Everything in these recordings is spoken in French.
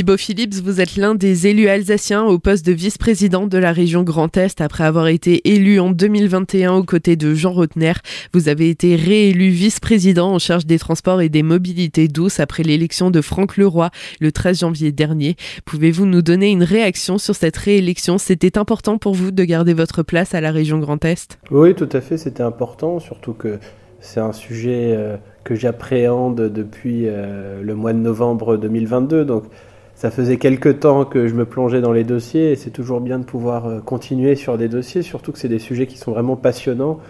Thibaut Phillips, vous êtes l'un des élus alsaciens au poste de vice-président de la région Grand Est après avoir été élu en 2021 aux côtés de Jean Rotner. Vous avez été réélu vice-président en charge des transports et des mobilités douces après l'élection de Franck Leroy le 13 janvier dernier. Pouvez-vous nous donner une réaction sur cette réélection? C'était important pour vous de garder votre place à la région Grand Est? Oui, tout à fait, c'était important, surtout que c'est un sujet euh, que j'appréhende depuis euh, le mois de novembre 2022. Donc ça faisait quelques temps que je me plongeais dans les dossiers et c'est toujours bien de pouvoir euh, continuer sur des dossiers, surtout que c'est des sujets qui sont vraiment passionnants.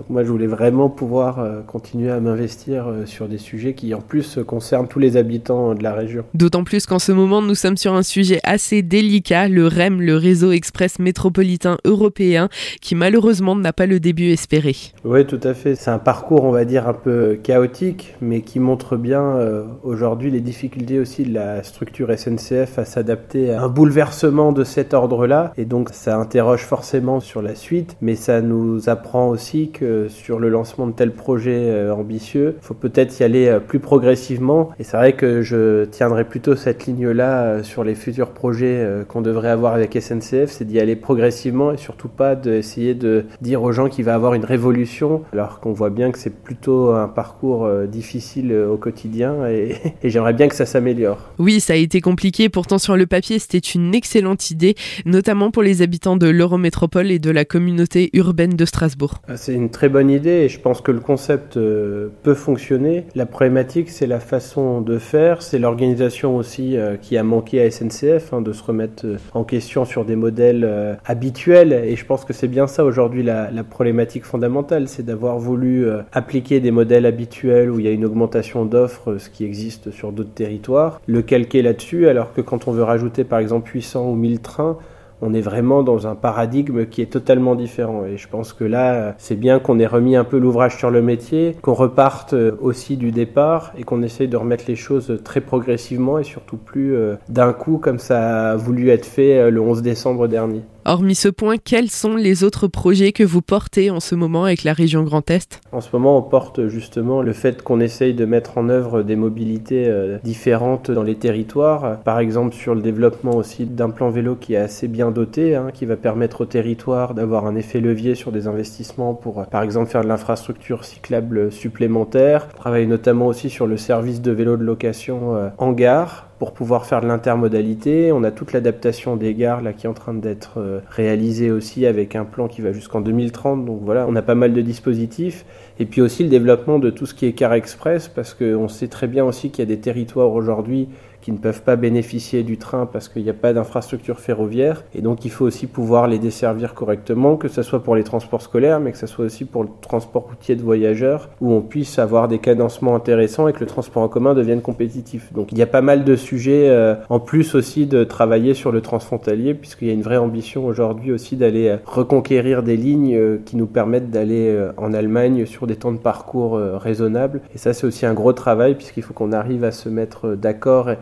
Donc moi, je voulais vraiment pouvoir euh, continuer à m'investir euh, sur des sujets qui, en plus, concernent tous les habitants de la région. D'autant plus qu'en ce moment, nous sommes sur un sujet assez délicat, le REM, le réseau express métropolitain européen, qui malheureusement n'a pas le début espéré. Oui, tout à fait. C'est un parcours, on va dire, un peu chaotique, mais qui montre bien euh, aujourd'hui les difficultés aussi de la structure SNCF à s'adapter à un bouleversement de cet ordre-là. Et donc, ça interroge forcément sur la suite, mais ça nous apprend aussi que sur le lancement de tels projets euh, ambitieux, il faut peut-être y aller euh, plus progressivement. Et c'est vrai que je tiendrai plutôt cette ligne-là euh, sur les futurs projets qu'on devrait avoir avec SNCF, c'est d'y aller progressivement et surtout pas d'essayer de dire aux gens qu'il va avoir une révolution, alors qu'on voit bien que c'est plutôt un parcours difficile au quotidien et, et j'aimerais bien que ça s'améliore. Oui, ça a été compliqué, pourtant sur le papier c'était une excellente idée, notamment pour les habitants de l'Eurométropole et de la communauté urbaine de Strasbourg. C'est une très bonne idée et je pense que le concept euh, peut fonctionner. La problématique, c'est la façon de faire, c'est l'organisation aussi euh, qui a manqué à SNCF, hein, de se remettre euh, en question sur des modèles habituels. Et je pense que c'est bien ça aujourd'hui la, la, problématique fondamentale, c'est d'avoir voulu appliquer des modèles habituels où il y a une augmentation d'offres, ce qui existe sur d'autres territoires, le calquer là-dessus, alors que quand on veut rajouter par exemple 800 ou 1000 trains, on est vraiment dans un paradigme qui est totalement différent. Et je pense que là, c'est bien qu'on ait remis un peu l'ouvrage sur le métier, qu'on reparte euh, aussi du départ et qu'on essaye de remettre les choses très progressivement et surtout plus euh, d'un coup comme ça a voulu être fait euh, le 11 décembre dernier. Hormis ce point, quels sont les autres projets que vous portez en ce moment avec la région Grand Est? En ce moment, on porte justement le fait qu'on essaye de mettre en œuvre des mobilités euh, différentes dans les territoires. Par exemple, sur le développement aussi d'un plan vélo qui est assez bien doté, hein, qui va permettre au territoire d'avoir un effet levier sur des investissements pour, par exemple, faire de l'infrastructure cyclable supplémentaire. On travaille notamment aussi sur le service de vélo de location euh, en gare pour pouvoir faire de l'intermodalité. On a toute l'adaptation des gares là qui est en train d'être euh, réalisée aussi avec un plan qui va jusqu'en 2030. Donc voilà, on a pas mal de dispositifs. Et puis aussi le développement de tout ce qui est car express parce qu'on sait très bien aussi qu'il y a des territoires aujourd'hui qui ne peuvent pas bénéficier du train parce qu'il n'y a pas d'infrastructure ferroviaire. Et donc il faut aussi pouvoir les desservir correctement, que ce soit pour les transports scolaires, mais que ce soit aussi pour le transport routier de voyageurs, où on puisse avoir des cadencements intéressants et que le transport en commun devienne compétitif. Donc il y a pas mal de sujets, euh, en plus aussi de travailler sur le transfrontalier, puisqu'il y a une vraie ambition aujourd'hui aussi d'aller euh, reconquérir des lignes euh, qui nous permettent d'aller en Allemagne sur des temps de parcours raisonnables. Et ça c'est aussi un gros travail, puisqu'il faut qu'on arrive à se mettre d'accord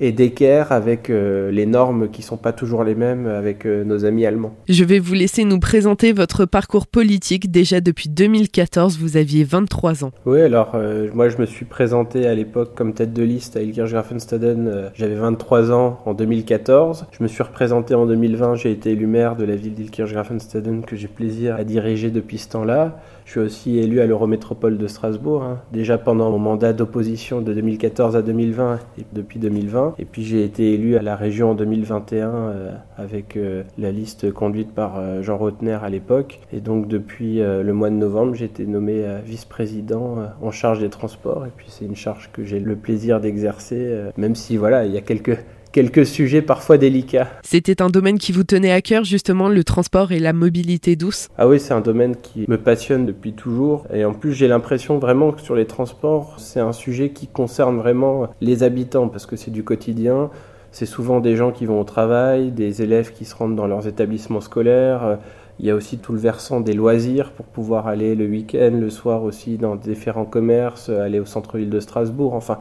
et d'équerre avec euh, les normes qui sont pas toujours les mêmes avec euh, nos amis allemands. Je vais vous laisser nous présenter votre parcours politique. Déjà depuis 2014, vous aviez 23 ans. Oui, alors euh, moi je me suis présenté à l'époque comme tête de liste à Ilkirch-Grafenstaden. J'avais 23 ans en 2014. Je me suis représenté en 2020. J'ai été élu maire de la ville d'Ilkirch-Grafenstaden que j'ai plaisir à diriger depuis ce temps-là. Je suis aussi élu à l'Eurométropole de Strasbourg, hein. déjà pendant mon mandat d'opposition de 2014 à 2020 et depuis 2020. Et puis j'ai été élu à la région en 2021 euh, avec euh, la liste conduite par euh, Jean Rotner à l'époque. Et donc depuis le mois de novembre, j'ai été nommé vice-président en charge des transports. Et puis c'est une charge que j'ai le plaisir d'exercer, même si voilà, il y a quelques quelques sujets parfois délicats. C'était un domaine qui vous tenait à cœur, justement, le transport et la mobilité douce? Ah oui, c'est un domaine qui me passionne depuis toujours. Et en plus, j'ai l'impression vraiment que sur les transports, c'est un sujet qui concerne vraiment les habitants, parce que c'est du quotidien. C'est souvent des gens qui vont au travail, des élèves qui se rendent dans leurs établissements scolaires. Il y a aussi tout le versant des loisirs pour pouvoir aller le week-end, le soir aussi dans différents commerces, aller au centre-ville de Strasbourg. Enfin,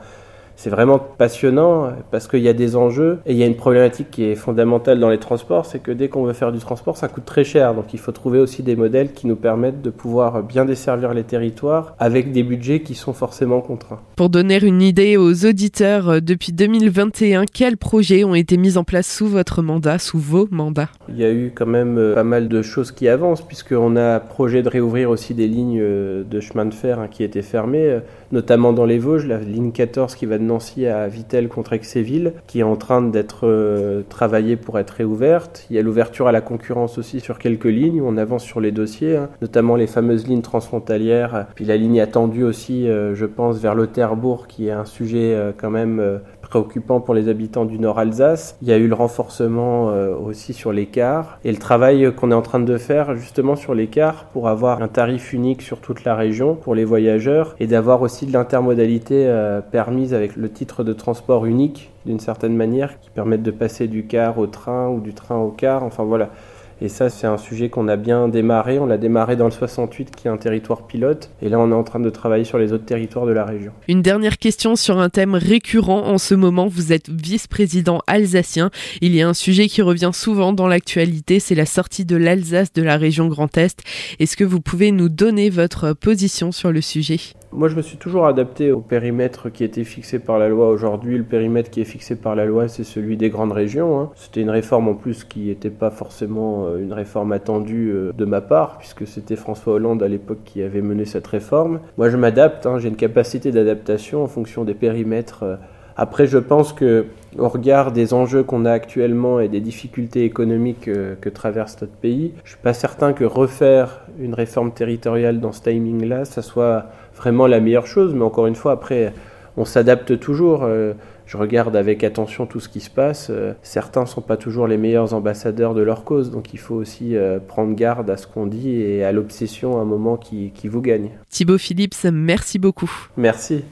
c'est vraiment passionnant parce qu'il y a des enjeux et il y a une problématique qui est fondamentale dans les transports, c'est que dès qu'on veut faire du transport, ça coûte très cher. Donc il faut trouver aussi des modèles qui nous permettent de pouvoir bien desservir les territoires avec des budgets qui sont forcément contraints. Pour donner une idée aux auditeurs, euh, depuis 2021, quels projets ont été mis en place sous votre mandat, sous vos mandats? Il y a eu quand même euh, pas mal de choses qui avancent puisqu'on a projet de réouvrir aussi des lignes euh, de chemin de fer hein, qui étaient fermées, notamment dans les Vosges, la ligne 14 qui va de Nancy à Vittel contre Aix-et-Ville, qui est en train d'être travaillée pour être réouverte. Il y a l'ouverture à la concurrence aussi sur quelques lignes on avance sur les dossiers, hein, notamment les fameuses lignes transfrontalières, puis la ligne attendue aussi, je pense, vers Lauterbourg, qui est un sujet quand même préoccupant pour les habitants du Nord Alsace. Il y a eu le renforcement euh, aussi sur l'écart et le travail qu'on est en train de faire justement sur l'écart pour avoir un tarif unique sur toute la région pour les voyageurs et d'avoir aussi de l'intermodalité euh, permise avec le titre de transport unique d'une certaine manière qui permettent de passer du car au train ou du train au car. Enfin voilà. Et ça, c'est un sujet qu'on a bien démarré. On l'a démarré dans le 68, qui est un territoire pilote. Et là, on est en train de travailler sur les autres territoires de la région. Une dernière question sur un thème récurrent en ce moment. Vous êtes vice-président alsacien. Il y a un sujet qui revient souvent dans l'actualité, c'est la sortie de l'Alsace de la région Grand Est. Est-ce que vous pouvez nous donner votre position sur le sujet? Moi, je me suis toujours adapté au périmètre qui était fixé par la loi. Aujourd'hui, le périmètre qui est fixé par la loi, c'est celui des grandes régions. Hein. C'était une réforme en plus qui n'était pas forcément euh, une réforme attendue euh, de ma part, puisque c'était François Hollande à l'époque qui avait mené cette réforme. Moi, je m'adapte. Hein. J'ai une capacité d'adaptation en fonction des périmètres. Euh. Après, je pense que, au regard des enjeux qu'on a actuellement et des difficultés économiques que, traverse notre pays, je suis pas certain que refaire une réforme territoriale dans ce timing-là, ça soit vraiment la meilleure chose. Mais encore une fois, après, on s'adapte toujours. Euh, je regarde avec attention tout ce qui se passe. Euh, certains ne sont pas toujours les meilleurs ambassadeurs de leur cause, donc il faut aussi euh, prendre garde à ce qu'on dit et à l'obsession à un moment qui, qui vous gagne. Thibaut Phillips, merci beaucoup. Merci.